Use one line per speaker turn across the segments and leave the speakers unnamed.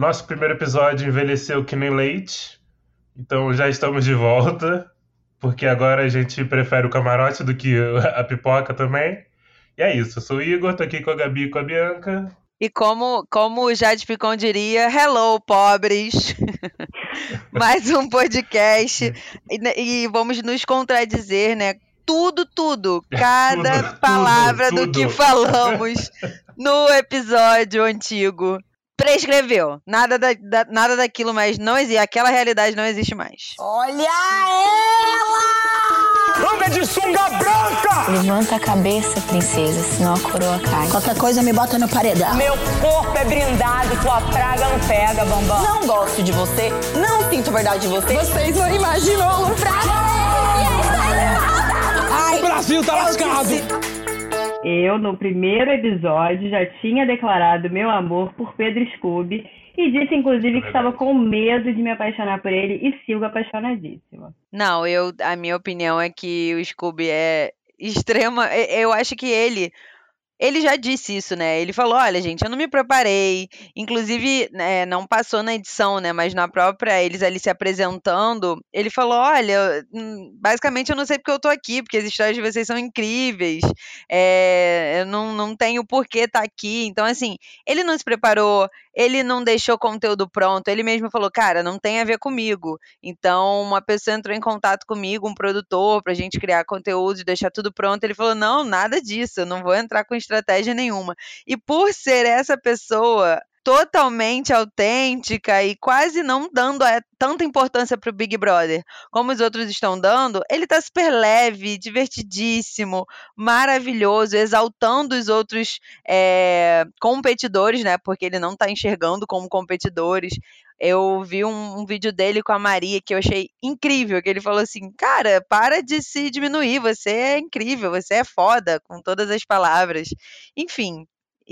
Nosso primeiro episódio envelheceu que nem leite, então já estamos de volta, porque agora a gente prefere o camarote do que a pipoca também. E é isso, eu sou o Igor, tô aqui com a Gabi e com a Bianca.
E como, como o Jade Picon diria, hello, pobres! Mais um podcast. E, e, vamos nos contradizer, né? Tudo, tudo. Cada tudo, palavra tudo, do tudo. que falamos no episódio antigo prescreveu. Nada, da, da, nada daquilo mais não existe. Aquela realidade não existe mais.
Olha ela!
Anda de sunga branca!
Levanta a cabeça, princesa, senão a coroa cai.
Qualquer coisa me bota no paredão.
Meu corpo é brindado, tua praga não pega, bambam.
Não gosto de você, não sinto verdade de você.
Vocês não imaginam o praga.
O Brasil tá lascado!
Eu, no primeiro episódio, já tinha declarado meu amor por Pedro Scooby e disse, inclusive, que estava com medo de me apaixonar por ele e sigo apaixonadíssima.
Não, eu, a minha opinião é que o Scooby é extrema. Eu acho que ele ele já disse isso, né? Ele falou: olha, gente, eu não me preparei. Inclusive, né, não passou na edição, né? Mas na própria, eles ali se apresentando, ele falou: olha, hum, basicamente eu não sei porque eu tô aqui, porque as histórias de vocês são incríveis. É, eu não, não tenho por que estar tá aqui. Então, assim, ele não se preparou, ele não deixou conteúdo pronto, ele mesmo falou, cara, não tem a ver comigo. Então, uma pessoa entrou em contato comigo, um produtor, pra gente criar conteúdo e deixar tudo pronto. Ele falou, não, nada disso, eu não vou entrar com estratégia nenhuma. E por ser essa pessoa, totalmente autêntica e quase não dando é, tanta importância para o Big Brother como os outros estão dando, ele tá super leve, divertidíssimo, maravilhoso, exaltando os outros é, competidores, né? Porque ele não tá enxergando como competidores. Eu vi um, um, vídeo dele com a Maria que eu achei incrível, que ele falou assim, cara, para de se diminuir, você é incrível, você é foda, com todas as palavras. Enfim,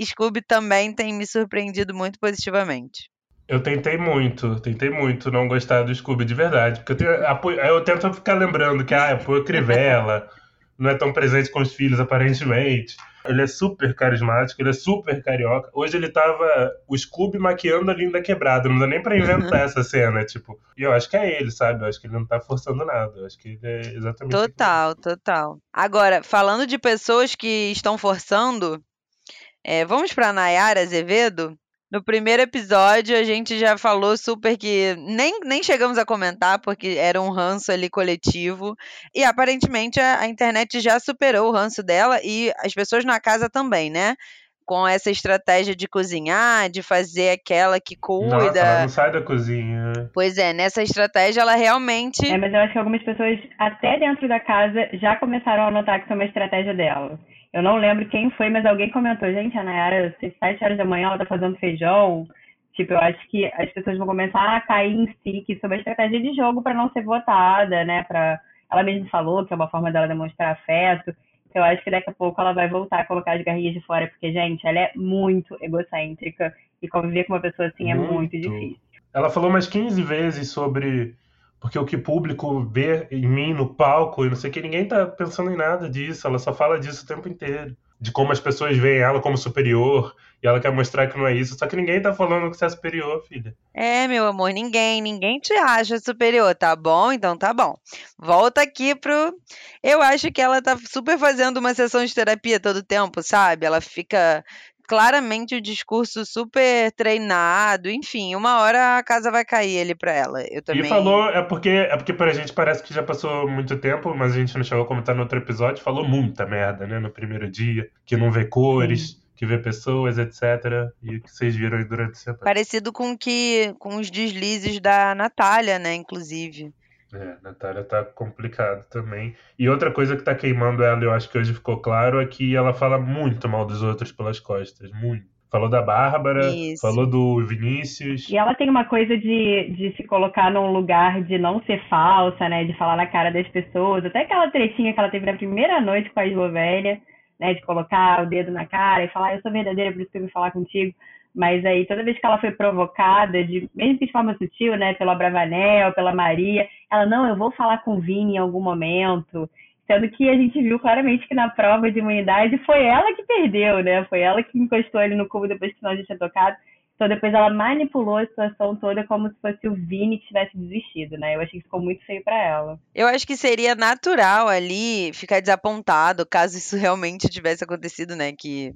Scooby também tem me surpreendido muito positivamente.
Eu tentei muito, tentei muito não gostar do Scooby de verdade. Porque eu, tenho, eu tento ficar lembrando que, ah, apoio Crivella, não é tão presente com os filhos, aparentemente. Ele é super carismático, ele é super carioca. Hoje ele tava o Scooby maquiando a Linda Quebrada, não dá nem pra inventar essa cena, tipo. E eu acho que é ele, sabe? Eu acho que ele não tá forçando nada. Eu acho que ele é exatamente.
Total, total. Agora, falando de pessoas que estão forçando, é, vamos para Nayara Azevedo? No primeiro episódio, a gente já falou super que nem, nem chegamos a comentar, porque era um ranço ali coletivo. E aparentemente a, a internet já superou o ranço dela e as pessoas na casa também, né? com essa estratégia de cozinhar, de fazer aquela que cuida. Nossa,
ela não sai da cozinha.
Pois é, nessa estratégia ela realmente.
É, mas eu acho que algumas pessoas, até dentro da casa, já começaram a notar que isso é uma estratégia dela. Eu não lembro quem foi, mas alguém comentou, gente, a Nayara, às sete horas da manhã ela tá fazendo feijão. Tipo, eu acho que as pessoas vão começar a cair em si, é uma estratégia de jogo para não ser votada, né? Pra... Ela mesma falou que é uma forma dela demonstrar afeto. Eu acho que daqui a pouco ela vai voltar a colocar as garrinhas de fora, porque, gente, ela é muito egocêntrica e conviver com uma pessoa assim muito. é muito difícil.
Ela falou umas 15 vezes sobre porque o que o público vê em mim no palco e não sei o que, ninguém tá pensando em nada disso, ela só fala disso o tempo inteiro. De como as pessoas veem ela como superior e ela quer mostrar que não é isso. Só que ninguém tá falando que você é superior, filha.
É, meu amor, ninguém, ninguém te acha superior, tá bom? Então tá bom. Volta aqui pro. Eu acho que ela tá super fazendo uma sessão de terapia todo tempo, sabe? Ela fica claramente o discurso super treinado, enfim, uma hora a casa vai cair ali pra ela. Eu também.
E falou, é porque, é porque pra gente parece que já passou muito tempo, mas a gente não chegou a comentar no outro episódio, falou muita merda, né, no primeiro dia, que não vê cores. Sim que vê pessoas, etc. E que vocês viram aí durante a semana.
Parecido com que com os deslizes da Natália, né, inclusive.
É, Natália tá complicado também. E outra coisa que tá queimando ela, eu acho que hoje ficou claro, é que ela fala muito mal dos outros pelas costas. Muito. Falou da Bárbara, Isso. falou do Vinícius.
E ela tem uma coisa de, de se colocar num lugar de não ser falsa, né? De falar na cara das pessoas. Até aquela tretinha que ela teve na primeira noite com a Eslovénia, né? De colocar o dedo na cara e falar, eu sou verdadeira, por isso que eu vim falar contigo. Mas aí, toda vez que ela foi provocada, de, mesmo que de forma sutil, né, pela Bravanel, pela Maria, ela, não, eu vou falar com o Vini em algum momento. Sendo que a gente viu claramente que na prova de imunidade foi ela que perdeu, né? Foi ela que encostou ele no cubo depois que nós já tinha tocado. Então depois ela manipulou a situação toda como se fosse o Vini que tivesse desistido, né? Eu achei que ficou muito feio para ela.
Eu acho que seria natural ali ficar desapontado caso isso realmente tivesse acontecido, né? Que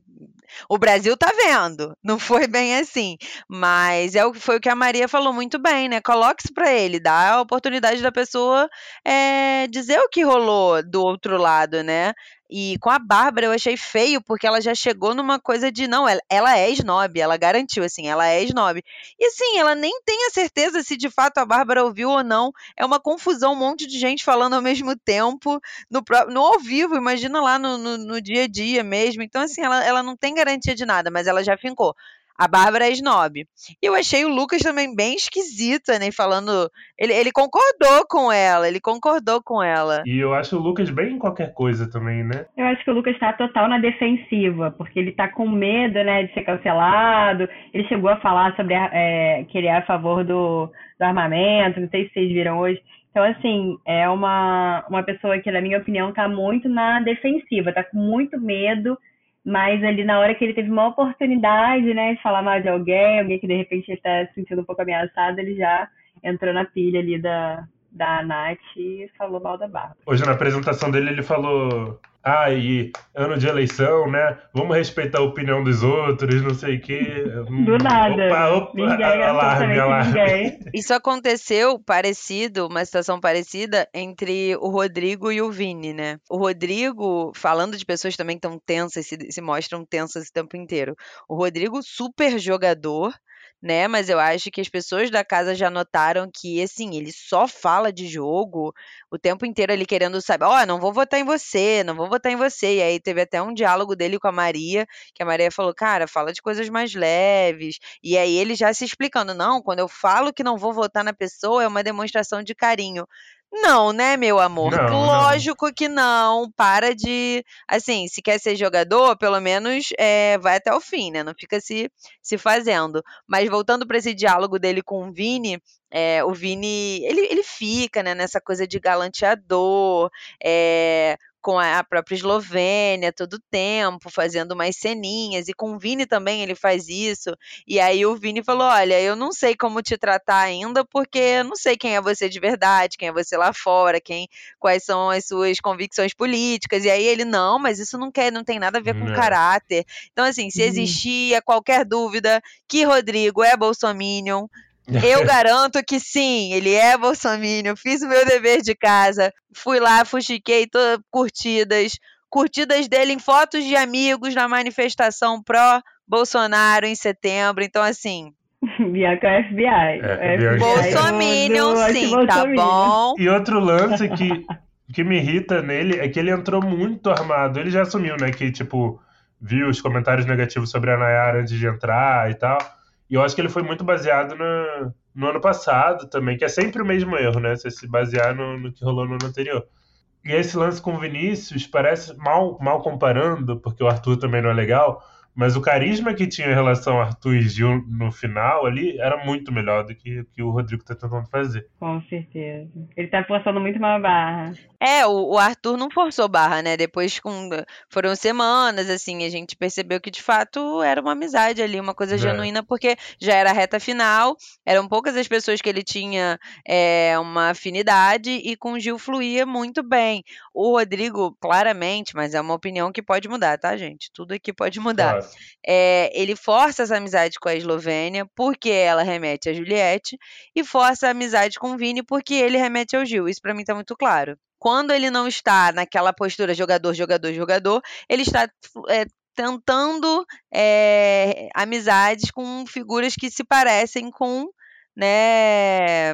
o Brasil tá vendo, não foi bem assim. Mas é o foi o que a Maria falou muito bem, né? Coloque isso pra ele, dá a oportunidade da pessoa é, dizer o que rolou do outro lado, né? E com a Bárbara eu achei feio, porque ela já chegou numa coisa de, não, ela, ela é snob, ela garantiu, assim, ela é snob. E assim, ela nem tem a certeza se de fato a Bárbara ouviu ou não. É uma confusão, um monte de gente falando ao mesmo tempo, no, no ao vivo, imagina lá no, no, no dia a dia mesmo. Então, assim, ela, ela não tem garantia de nada, mas ela já fincou. A Bárbara é snob. E eu achei o Lucas também bem esquisita, né? Falando. Ele, ele concordou com ela, ele concordou com ela.
E eu acho o Lucas bem em qualquer coisa também, né?
Eu acho que o Lucas tá total na defensiva, porque ele tá com medo, né, de ser cancelado. Ele chegou a falar sobre é, que ele é a favor do, do armamento, não sei se vocês viram hoje. Então, assim, é uma, uma pessoa que, na minha opinião, tá muito na defensiva, tá com muito medo mas ali na hora que ele teve uma oportunidade, né, de falar mal de alguém, alguém que de repente está se sentindo um pouco ameaçado, ele já entrou na pilha ali da, da Nath e falou mal da Bárbara.
Hoje na apresentação dele ele falou ah, e ano de eleição, né? Vamos respeitar a opinião dos outros, não sei o quê.
Do nada.
Opa, opa,
ninguém,
alarme, alarme.
Ninguém.
Isso aconteceu parecido, uma situação parecida entre o Rodrigo e o Vini, né? O Rodrigo, falando de pessoas também que estão tensas, se, se mostram tensas o tempo inteiro. O Rodrigo, super jogador, né? Mas eu acho que as pessoas da casa já notaram que, assim, ele só fala de jogo o tempo inteiro ali querendo saber, ó, oh, não vou votar em você, não vou votar em você. E aí teve até um diálogo dele com a Maria, que a Maria falou, cara, fala de coisas mais leves. E aí ele já se explicando, não, quando eu falo que não vou votar na pessoa, é uma demonstração de carinho. Não, né, meu amor?
Não,
Lógico que não. Para de. Assim, se quer ser jogador, pelo menos é, vai até o fim, né? Não fica se, se fazendo. Mas voltando para esse diálogo dele com o Vini, é, o Vini, ele, ele fica né, nessa coisa de galanteador, é, com a própria Eslovênia todo tempo, fazendo mais ceninhas, e com o Vini também ele faz isso. E aí o Vini falou: Olha, eu não sei como te tratar ainda, porque eu não sei quem é você de verdade, quem é você lá fora, quem, quais são as suas convicções políticas. E aí ele, não, mas isso não quer, não tem nada a ver com
Não.
caráter. Então, assim, se
Uhum.
existia qualquer dúvida que Rodrigo é bolsominion, eu garanto que sim, ele é bolsominion. Fiz o meu dever de casa. Fui lá, fuxiquei todas curtidas. Curtidas dele em fotos de amigos na manifestação pró-Bolsonaro em setembro. Então, assim,
Bianca é FBI.
É,
É
é
bolsominion
do
sim, tá
anti-bolsominion.
bom?
E outro lance que, que me irrita nele é que ele entrou muito armado. Ele já assumiu, né? Que, tipo, viu os comentários negativos sobre a Nayara antes de entrar e tal. E eu acho que ele foi muito baseado no, no ano passado também, que é sempre o mesmo erro, né? Você se basear no, no que rolou no ano anterior. E esse lance com o Vinícius parece mal, mal comparando, porque o Arthur também não é legal, mas o carisma que tinha em relação a Arthur e Gil no final ali era muito melhor do que, que o Rodrigo tá tentando fazer.
Com certeza. Ele tá forçando muito uma barra.
É, o, o Arthur não forçou barra, né? Depois com, foram semanas, assim, a gente percebeu que de fato era uma amizade ali, uma coisa
É.
genuína, porque já era a reta final, eram poucas as pessoas que ele tinha é, uma afinidade e com o Gil fluía muito bem. O Rodrigo, claramente, mas é uma opinião que pode mudar, tá, gente? Tudo aqui pode mudar.
Claro.
É, ele força essa amizade com a Eslovênia porque ela remete a Juliette e força a amizade com o Vini porque ele remete ao Gil. Isso pra mim tá muito claro. Quando ele não está naquela postura jogador, jogador, jogador, ele está é, tentando é, amizades com figuras que se parecem com né,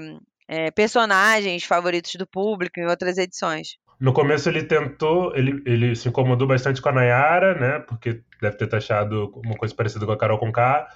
é, personagens favoritos do público em outras edições.
No começo ele tentou, ele, ele se incomodou bastante com a Nayara, né? Porque deve ter taxado uma coisa parecida com a Carol Conká.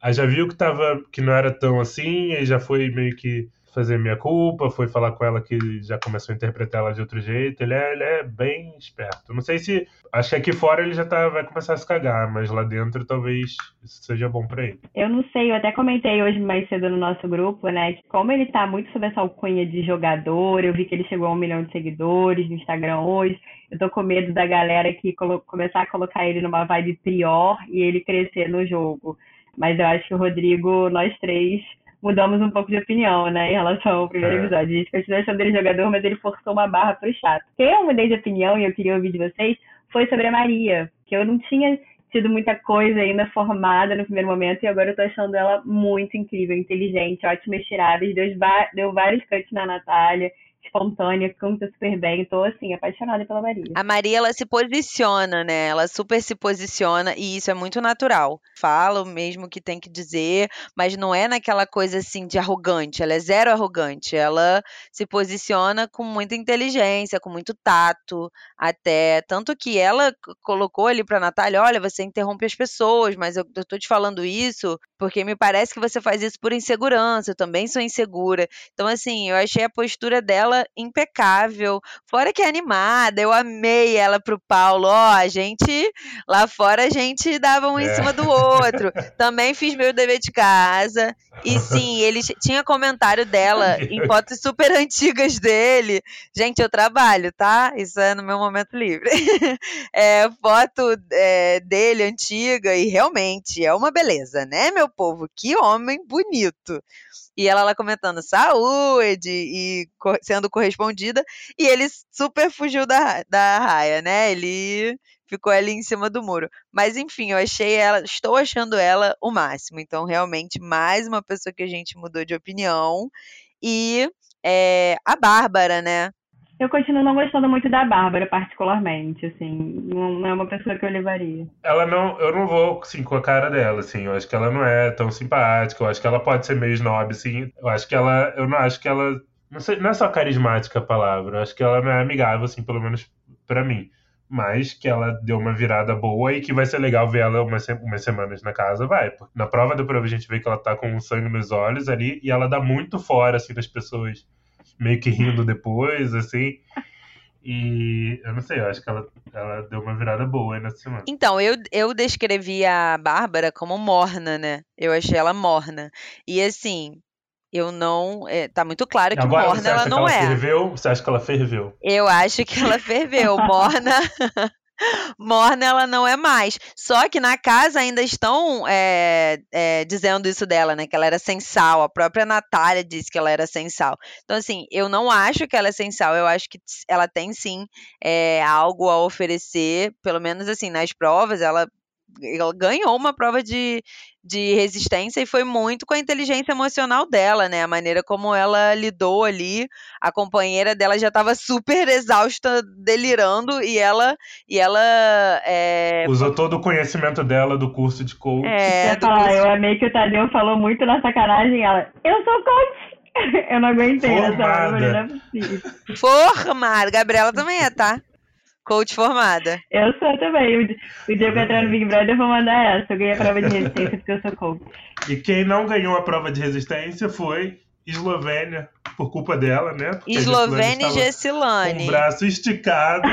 Aí já viu que, tava, que não era tão assim, aí já foi meio que fazer minha culpa, foi falar com ela que já começou a interpretar ela de outro jeito. Ele é, ele é bem esperto. Não sei se. Acho que aqui fora ele já tá, vai começar a se cagar, mas lá dentro talvez isso seja bom pra ele.
Eu não sei, eu até comentei hoje mais cedo no nosso grupo, né? Que como ele tá muito sob essa alcunha de jogador, eu vi que ele chegou a um milhão de seguidores no Instagram hoje. Eu tô com medo da galera que começar a colocar ele numa vibe pior e ele crescer no jogo. Mas eu acho que o Rodrigo, nós três, mudamos um pouco de opinião, né, em relação ao primeiro
É.
episódio. A gente continua achando ele jogador, mas ele forçou uma barra pro chato. O que eu mudei de opinião e eu queria ouvir de vocês foi sobre a Maria, que eu não tinha tido muita coisa ainda formada no primeiro momento e agora eu tô achando ela muito incrível, inteligente, ótimas tiradas, deu, deu vários cuts na Natália, espontânea, canta super bem, tô assim, apaixonada pela Maria.
A Maria, ela se posiciona, né? Ela super se posiciona e isso é muito natural. Fala o mesmo que tem que dizer, mas não é naquela coisa assim de arrogante. Ela é zero arrogante. Ela se posiciona com muita inteligência, com muito tato, até. Tanto que ela colocou ali pra Natália: olha, você interrompe as pessoas, mas eu, eu tô te falando isso porque me parece que você faz isso por insegurança. Eu também sou insegura. Então, assim, eu achei a postura dela impecável. Fora que é animada, eu amei ela pro Paulo. Ó, a gente, lá fora a gente dava um em
É.
cima do outro. Também fiz meu dever de casa. E sim, ele tinha comentário dela em fotos super antigas dele. Gente, eu trabalho, tá? Isso é no meu momento livre. É, foto é, dele antiga e realmente é uma beleza, né, meu povo? Que homem bonito. E ela lá comentando saúde e sendo correspondida. E ele super fugiu da, da raia, né? Ele ficou ali em cima do muro. Mas enfim, eu achei ela, estou achando ela o máximo. Então, realmente, mais uma pessoa que a gente mudou de opinião. E é, a Bárbara, né?
Eu continuo não gostando muito da Bárbara, particularmente, assim, não, é uma pessoa que eu levaria.
Ela não, eu não vou assim com a cara dela, assim. Eu acho que ela não é tão simpática. Eu acho que ela pode ser meio snob, assim. Eu acho que ela, eu não acho que ela, não sei, não é só carismática a palavra. Eu acho que ela não é amigável, assim, pelo menos pra mim. Mas que ela deu uma virada boa e que vai ser legal ver ela umas, umas semanas na casa, vai. Na prova da prova a gente vê que ela tá com sangue nos olhos ali e ela dá muito fora, assim, das pessoas meio que rindo depois, assim. E eu não sei, eu acho que ela, ela deu uma virada boa aí nessa semana.
Então, eu, eu descrevi a Bárbara como morna, né? Eu achei ela morna. E assim, eu não. é, tá muito claro que
Agora,
morna
você
ela
acha
não
que ela
é.
ferveu? Você acha que ela ferveu?
Eu acho que ela ferveu. Morna. Morna ela não é mais. Só que na casa ainda estão é, é, dizendo isso dela, né? Que ela era sem sal. A própria Natália disse que ela era sem sal. Então, assim, eu não acho que ela é sem sal. Eu acho que ela tem sim é, algo a oferecer. Pelo menos assim, nas provas, ela, ela ganhou uma prova de, de resistência e foi muito com a inteligência emocional dela, né? A maneira como ela lidou ali. A companheira dela já estava super exausta, delirando, e ela e ela é,
Usou todo o conhecimento dela do curso de coach.
é,
falar,
curso-
eu amei que o Tadeu falou muito na sacanagem, ela, eu sou coach! eu não aguentei eu falei, não é possível.
formada. Gabriela também é, tá? Coach formada.
Eu sou também. O, di- o dia que eu entrar no Big Brother, eu vou mandar essa. Eu ganhei a prova de resistência porque eu sou coach.
E quem não ganhou a prova de resistência foi Eslovênia, por culpa dela, né? Porque
Eslovênia e
estava Com
Gessilane.
o braço esticado.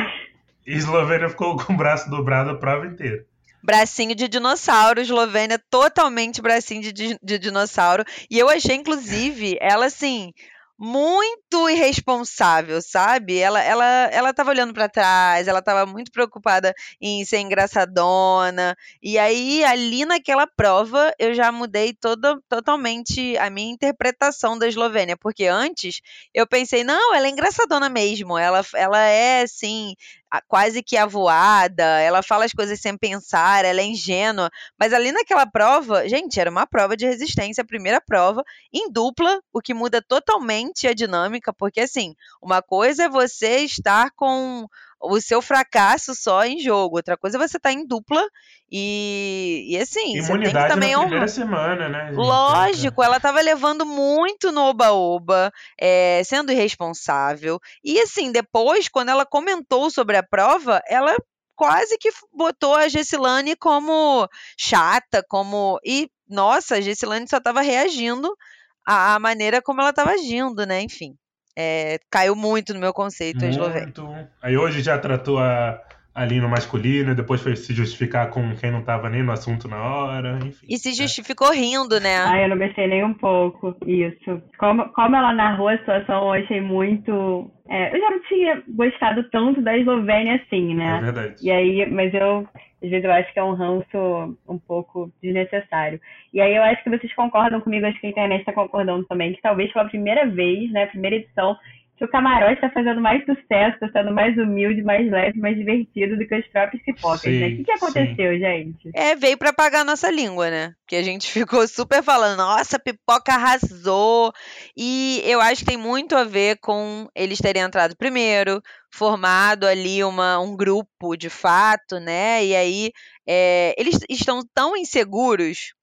E Eslovênia ficou com o braço dobrado a prova inteira.
Bracinho de dinossauro, Eslovênia, totalmente bracinho de, di- de dinossauro. E eu achei, inclusive, ela assim. Muito irresponsável, sabe? Ela, ela, ela tava olhando pra trás, ela tava muito preocupada em ser engraçadona. E aí, ali naquela prova, eu já mudei toda, totalmente a minha interpretação da Eslovênia. Porque antes, eu pensei, não, ela é engraçadona mesmo. Ela, ela é, assim, quase que avoada, ela fala as coisas sem pensar, ela é ingênua. Mas ali naquela prova, gente, era uma prova de resistência, a primeira prova, em dupla, o que muda totalmente a dinâmica, porque assim, uma coisa é você estar com o seu fracasso só em jogo, outra coisa é você estar em dupla e, e assim, você tem que
Imunidade
também
na
honrar.
primeira semana, né? gente?
Lógico, ela tava levando muito no oba-oba, eh, sendo irresponsável. E assim, depois, quando ela comentou sobre a prova, ela quase que botou a Gessilane como chata, como. E, nossa, a Gessilane só tava reagindo à, maneira como ela tava agindo, né? Enfim. Eh, caiu muito no meu conceito a Eslovênia.
Muito. Aí hoje já tratou a, ali no masculino, depois foi se justificar com quem não tava nem no assunto na hora, enfim.
E se justificou rindo, né?
Ai, eu não gostei nem um pouco. Isso. Como, como ela narrou a situação, eu achei muito. é, eu já não tinha gostado tanto da Eslovênia assim,
É
né?
verdade.
E aí, mas eu às vezes eu acho que é um ranço um pouco desnecessário. E aí eu acho que vocês concordam comigo, acho que a internet está concordando também, que talvez pela primeira vez, né, primeira edição, que o camarote está fazendo mais sucesso, está sendo mais humilde, mais leve, mais divertido do que os próprios pipocas, né? O que, que aconteceu, sim. gente?
É, veio para pagar nossa língua, né? Que a gente ficou super falando, nossa, pipoca arrasou. E eu acho que tem muito a ver com eles terem entrado primeiro, formado ali uma, um grupo de fato, né? E aí é, eles estão tão inseguros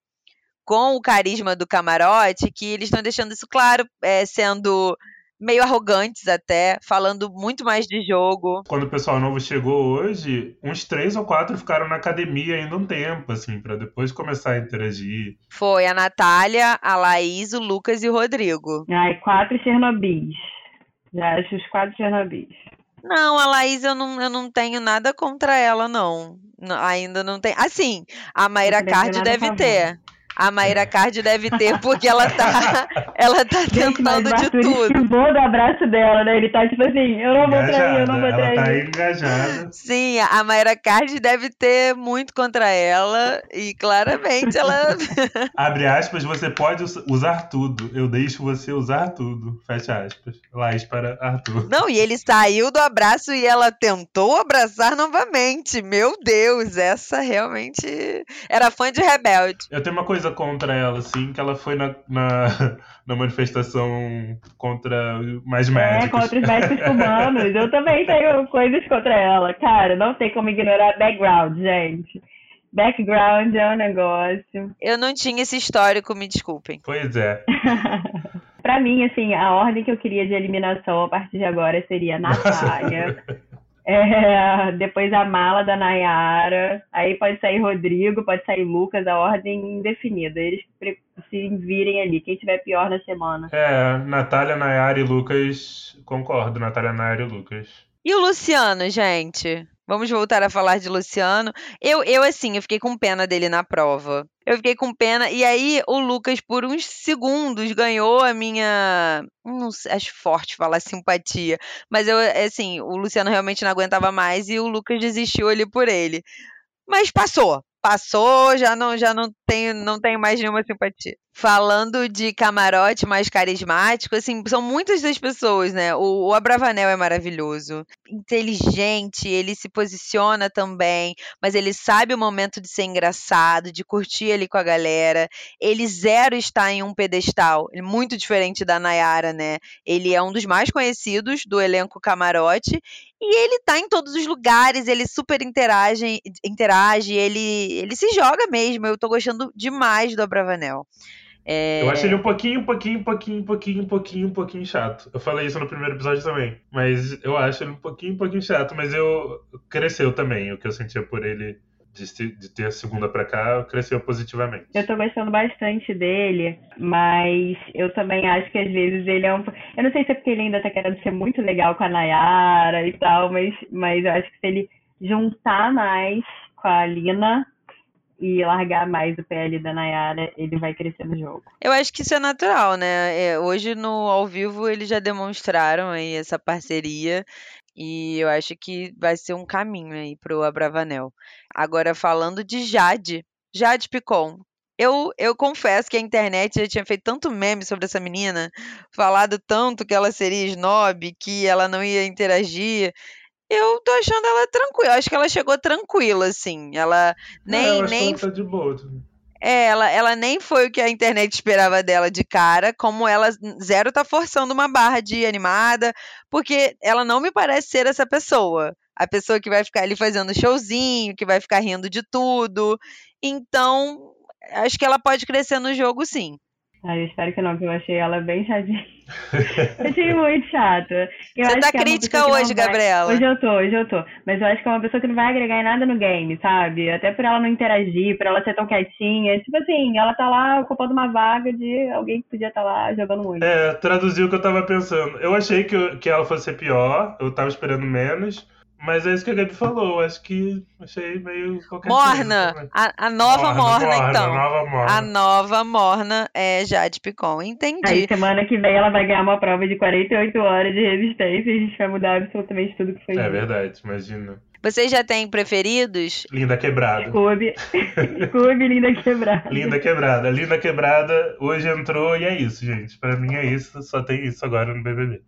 com o carisma do camarote que eles estão deixando isso claro, é, sendo meio arrogantes até, falando muito mais de jogo.
Quando o pessoal novo chegou hoje, uns três ou quatro ficaram na academia ainda um tempo, assim, para depois começar a interagir.
Foi a Natália, a Laís, o Lucas e o Rodrigo.
Ai, quatro Chernobis. Já acho os quatro Chernobis.
Não, a Laís eu não, eu não tenho nada contra ela, não. ainda não tem. Assim, a Mayra Card deve ter. A Mayra Card deve ter, porque ela tá, ela tá tentando de tudo.
O do abraço dela, né? Ele tá tipo assim, eu não vou trair, eu não vou trair.
Ela tá engajada.
Sim, a Mayra Card deve ter muito contra ela e claramente ela...
Abre aspas, você pode usar tudo. Eu deixo você usar tudo. Fecha aspas. Laís para Arthur.
Não, e ele saiu do abraço e ela tentou abraçar novamente. Meu Deus, essa realmente era fã de Rebelde.
Eu tenho uma coisa coisa contra ela, assim, que ela foi na, na, na manifestação contra mais médicos.
É, contra os médicos humanos. Eu também tenho coisas contra ela. Cara, não tem como ignorar background, gente. Background é um negócio.
Eu não tinha esse histórico, me desculpem.
Pois é.
pra mim, assim, a ordem que eu queria de eliminação a partir de agora seria Natália. É, depois a mala da Nayara. Aí pode sair Rodrigo, pode sair Lucas, a ordem indefinida. Eles se virem ali. Quem tiver pior na semana.
É, Natália, Nayara e Lucas. Concordo, Natália, Nayara e Lucas.
E o Luciano, gente? Vamos voltar a falar de Luciano. Eu, eu assim, eu fiquei com pena dele na prova. Eu fiquei com pena. E aí, o Lucas, por uns segundos, ganhou a minha. Não sei, acho forte falar simpatia. Mas eu, assim, o Luciano realmente não aguentava mais e o Lucas desistiu ali por ele. Mas passou passou, já não, já não tenho, não tenho mais nenhuma simpatia. Falando de camarote mais carismático, assim, são muitas das pessoas, né? O, o Abravanel é maravilhoso, inteligente, ele se posiciona também, mas ele sabe o momento de ser engraçado, de curtir ali com a galera. Ele zero está em um pedestal, muito diferente da Nayara, né? Ele é um dos mais conhecidos do elenco camarote e ele tá em todos os lugares, ele super interage, interage ele, ele se joga mesmo. Eu tô gostando demais do Abravanel.
É... Eu acho ele um pouquinho, um pouquinho, um pouquinho, um pouquinho, um pouquinho, um pouquinho chato. Eu falei isso no primeiro episódio também. Mas eu acho ele um pouquinho, um pouquinho chato. Mas eu cresceu também o que eu sentia por ele de, de ter a segunda para cá cresceu positivamente.
Eu tô gostando bastante dele, mas eu também acho que às vezes ele é um. Eu não sei se é porque ele ainda tá querendo ser muito legal com a Nayara e tal, mas, mas eu acho que se ele juntar mais com a Lina e largar mais o PL da Nayara, ele vai crescer no jogo.
Eu acho que isso é natural, né? É, hoje no ao vivo eles já demonstraram aí essa parceria e eu acho que vai ser um caminho aí pro Abravanel. Agora, falando de Jade, Jade Picon. Eu, eu confesso que a internet já tinha feito tanto meme sobre essa menina, falado tanto que ela seria snob, que ela não ia interagir. Eu tô achando ela tranquila. Acho que ela chegou tranquila, assim. Ela nem.
Não,
nem...
Tá de boa.
É, ela, ela nem foi o que a internet esperava dela de cara, como ela zero tá forçando uma barra de animada, porque ela não me parece ser essa pessoa. A pessoa que vai ficar ali fazendo showzinho, que vai ficar rindo de tudo. Então, acho que ela pode crescer no jogo sim.
Ah, eu espero que não, porque eu achei ela bem chatinha. achei muito chata. Eu
Você tá é crítica é hoje,
vai...
Gabriela?
Hoje eu tô, hoje eu tô. Mas eu acho que é uma pessoa que não vai agregar em nada no game, sabe? Até por ela não interagir, por ela ser tão quietinha. Tipo assim, ela tá lá ocupando uma vaga de alguém que podia estar tá lá jogando muito.
É, traduziu o que eu tava pensando. Eu achei que, que ela fosse pior, eu tava esperando menos. Mas é isso que a Gabi falou, acho que achei meio qualquer
Morna, a, a, nova morna, morna, então.
A nova morna.
A nova morna é Jade Picon, entendi.
Aí semana que vem ela vai ganhar uma prova de 48 horas de resistência e a gente vai mudar absolutamente tudo que foi
É verdade, imagina.
Vocês já têm preferidos?
Linda Quebrada.
Scooby. Scooby, Linda Quebrada.
Linda Quebrada. Linda Quebrada hoje entrou e é isso, gente. Pra mim é isso, só tem isso agora no BBB.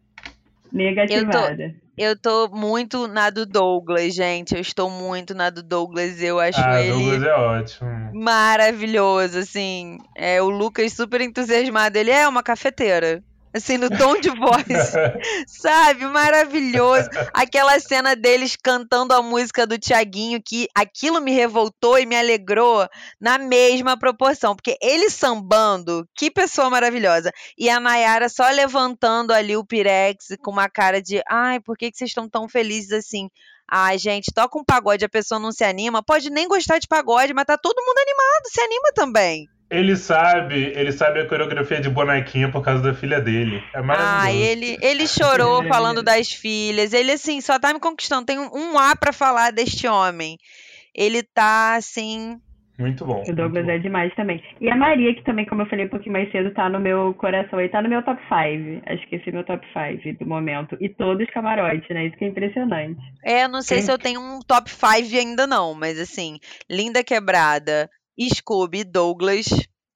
Negativada.
Eu tô muito na do Douglas, gente. Eu estou muito na do Douglas. Eu acho
Ah,
ele
Douglas é ótimo.
maravilhoso, assim. É, o Lucas super entusiasmado. Ele é uma cafeteira. Assim, no tom de voz. Sabe? Maravilhoso. Aquela cena deles cantando a música do Tiaguinho, que aquilo me revoltou e me alegrou na mesma proporção. Porque ele sambando, que pessoa maravilhosa. E a Nayara só levantando ali o Pirex com uma cara de ai, por que, que vocês estão tão felizes assim? Ai, gente, toca um pagode, a pessoa não se anima. Pode nem gostar de pagode, mas tá todo mundo animado, se anima também.
Ele sabe, ele sabe a coreografia de bonequinha por causa da filha dele. É maravilhoso.
Ah, ele, ele chorou falando das filhas. Ele, assim, só tá me conquistando. Tem um, um A pra falar deste homem. Ele tá, assim.
Muito bom.
O Douglas é demais também. E a Maria, que também, como eu falei um pouquinho mais cedo, tá no meu coração aí, tá no meu top 5. Acho que esse é meu top 5 do momento. E todos camarotes, né? Isso que é impressionante.
É, eu não sei
Quem-
se eu tenho um top 5 ainda não, mas assim, Linda Quebrada, Scooby Douglas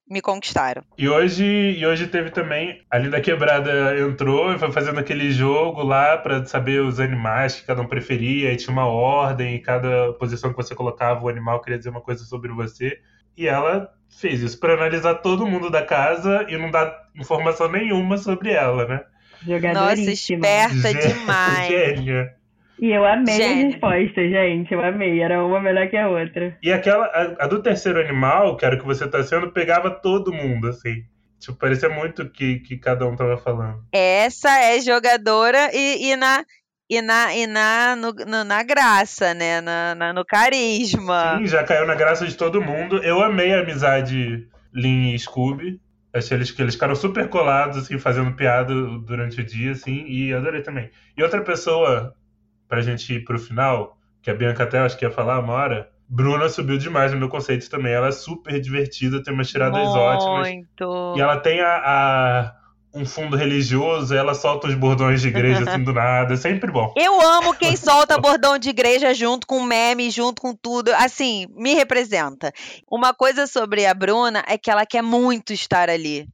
me conquistaram.
E hoje, e hoje teve também. A Linda Quebrada entrou e foi fazendo aquele jogo lá pra saber os animais que cada um preferia. E tinha uma ordem, e cada posição que você colocava, o animal queria dizer uma coisa sobre você. E ela fez isso pra analisar todo mundo da casa e não dar informação nenhuma sobre ela, né?
Nossa, esperta
Gê-
demais.
Gênia.
E eu amei
Gênio.
as respostas, gente. Eu amei. Era uma melhor que a outra.
E aquela, a, a do terceiro animal, que era o que você tá sendo, pegava todo mundo, assim. Tipo, parecia muito que, que cada um tava falando.
Essa é jogadora e, e na. E na, e na, no, no- na graça, né? Na, na- no carisma.
Sim, já caiu na graça de todo mundo. Eu amei a amizade Lin e Scooby. Achei eles que eles ficaram super colados, assim, fazendo piada durante o dia, assim, e adorei também. E outra pessoa, pra gente ir pro final, que a Bianca até acho que ia falar uma hora, Bruna subiu demais no meu conceito também. Ela é super divertida, tem umas tiradas ótimas.
Muito.
E ela tem a, a- um fundo religioso, ela solta os bordões de igreja assim do nada. É sempre bom.
Eu amo quem solta bordão de igreja junto com meme, junto com tudo. Assim, me representa. Uma coisa sobre a Bruna é que ela quer muito estar ali.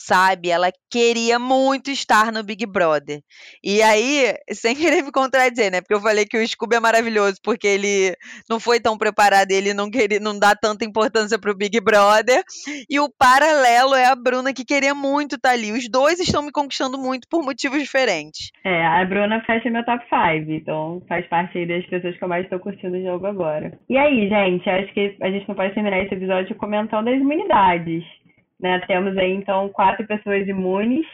Sabe? Ela queria muito estar no Big Brother. E aí, sem querer me contradizer, né? Porque eu falei que o Scooby é maravilhoso porque ele não foi tão preparado, ele não, queria, não dá tanta importância pro Big Brother. E o paralelo é a Bruna que queria muito estar ali. Os dois estão me conquistando muito por motivos diferentes.
É, a Bruna fecha meu top 5, então faz parte aí das pessoas que eu mais tô curtindo o jogo agora. E aí, gente, acho que a gente não pode terminar esse episódio comentando as imunidades. Né? Temos aí, então, quatro pessoas imunes,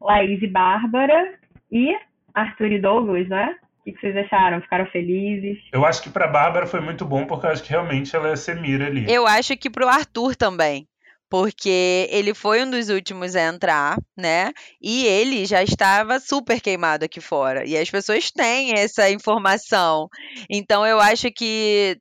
Laís e Bárbara, e Arthur e Douglas, né? O que vocês acharam? Ficaram felizes?
Eu acho que pra Bárbara foi muito bom, porque eu acho que realmente ela é Semira ali.
Eu acho que pro Arthur também. Porque ele foi um dos últimos a entrar, né? E ele já estava super queimado aqui fora. E as pessoas têm essa informação. Então eu acho que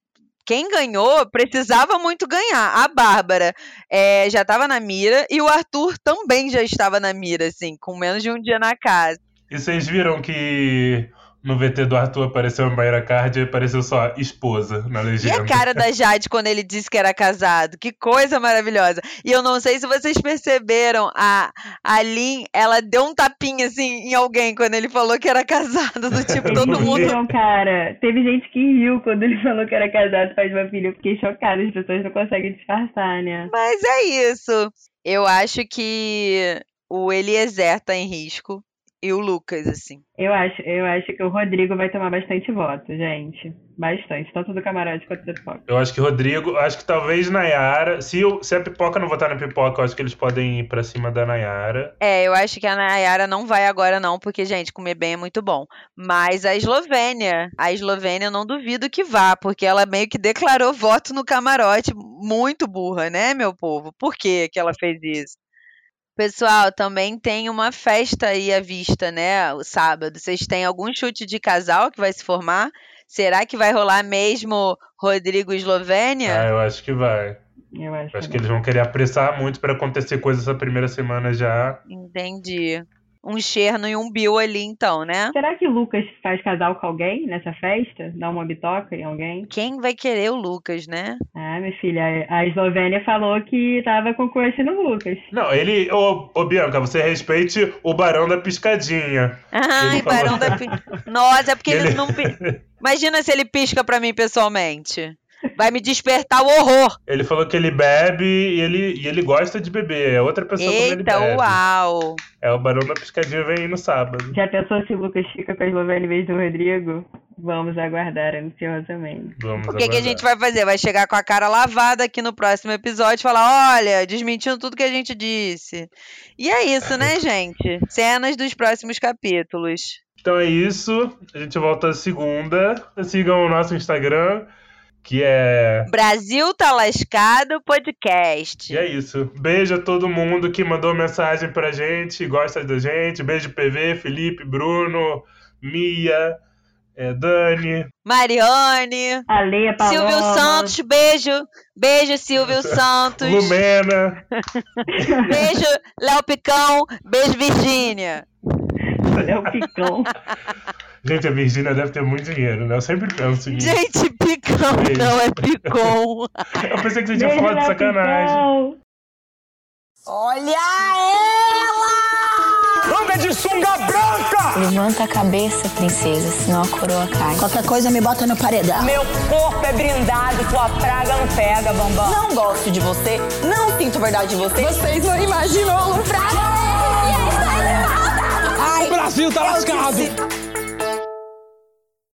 quem ganhou precisava muito ganhar. A Bárbara eh, já estava na mira e o Arthur também já estava na mira, assim, com menos de um dia na casa.
E vocês viram que no VT do Arthur apareceu a Mayra Card e apareceu só esposa na
E
legenda.
a cara da Jade quando ele disse que era casado? Que coisa maravilhosa. E eu não sei se vocês perceberam, a, a Lin, ela deu um tapinha assim em alguém quando ele falou que era casado. Do tipo, todo mundo.
Então, cara, teve gente que riu quando ele falou que era casado faz uma filha. Eu fiquei chocada, as pessoas não conseguem disfarçar, né?
Mas é isso. Eu acho que o Eliezer tá em risco. E o Lucas, assim.
Eu acho, eu acho que o Rodrigo vai tomar bastante voto, gente. Bastante, tanto do camarote quanto da pipoca.
Eu acho que Rodrigo, acho que talvez Nayara. Se, o- se a pipoca não votar na pipoca, eu acho que eles podem ir pra cima da Nayara.
É, eu acho que a Nayara não vai agora, não, porque, gente, comer bem é muito bom. Mas a Eslovênia, a Eslovênia eu não duvido que vá, porque ela meio que declarou voto no camarote. Muito burra, né, meu povo? Por que que ela fez isso? Pessoal, também tem uma festa aí à vista, né? O sábado. Vocês têm algum chute de casal que vai se formar? Será que vai rolar mesmo Rodrigo e Eslovênia?
Ah, eu acho que vai.
Eu acho,
acho que
também.
eles vão querer apressar muito pra acontecer coisa essa primeira semana já.
Entendi. Um Cherno e um Bill ali, então, né?
Será que Lucas faz casal com alguém nessa festa? Dá uma bitoca em alguém?
Quem vai querer o Lucas, né?
Ah, minha filha, a Eslovênia falou que tava com crush no Lucas.
Não, ele. Ô, ô Bianca, você respeite o Barão da Piscadinha.
Ai,
Ele falou-
Barão da Pi- Nossa, é porque ele,
Ele-
não. Imagina se ele pisca pra mim pessoalmente. Vai me despertar o horror.
Ele falou que ele bebe e ele, e ele gosta de beber. É outra pessoa quando ele
Eita,
bebe.
uau.
É o Barão da Piscadinha vem aí no sábado.
Já pensou se o Lucas fica com a Eslovênia em vez do Rodrigo? Vamos aguardar ansiosamente.
Vamos
O que, que a gente vai fazer? Vai chegar com a cara lavada aqui no próximo episódio e falar: olha, desmentindo tudo que a gente disse. E é isso, né, gente? Cenas dos próximos capítulos.
Então é isso. A gente volta segunda. Sigam o nosso Instagram, que é.
Brasil tá lascado podcast.
E é isso. Beijo a todo mundo que mandou mensagem pra gente, gosta da gente. Beijo PV, Felipe, Bruno, Mia, é, Dani.
Mariane.
Ale, Paloma.
Silvio Santos, beijo. Beijo, Silvio Santos.
Lumena.
Beijo, Léo Picão. Beijo, Virgínia.
É o Picão.
Gente, a Virgínia deve ter muito dinheiro, né? Eu sempre penso nisso.
Gente, Picão
Beijo.
não é Picom.
Eu pensei que você tinha falado de sacanagem.
Picão.
Olha ela!
Anda de sunga branca!
Levanta a cabeça, princesa, senão a coroa cai.
Qualquer coisa me bota no paredão.
Meu corpo é blindado, tua praga não pega, bambam.
Não gosto de você, não sinto verdade de você.
Vocês não imaginam o
O Brasil tá lascado!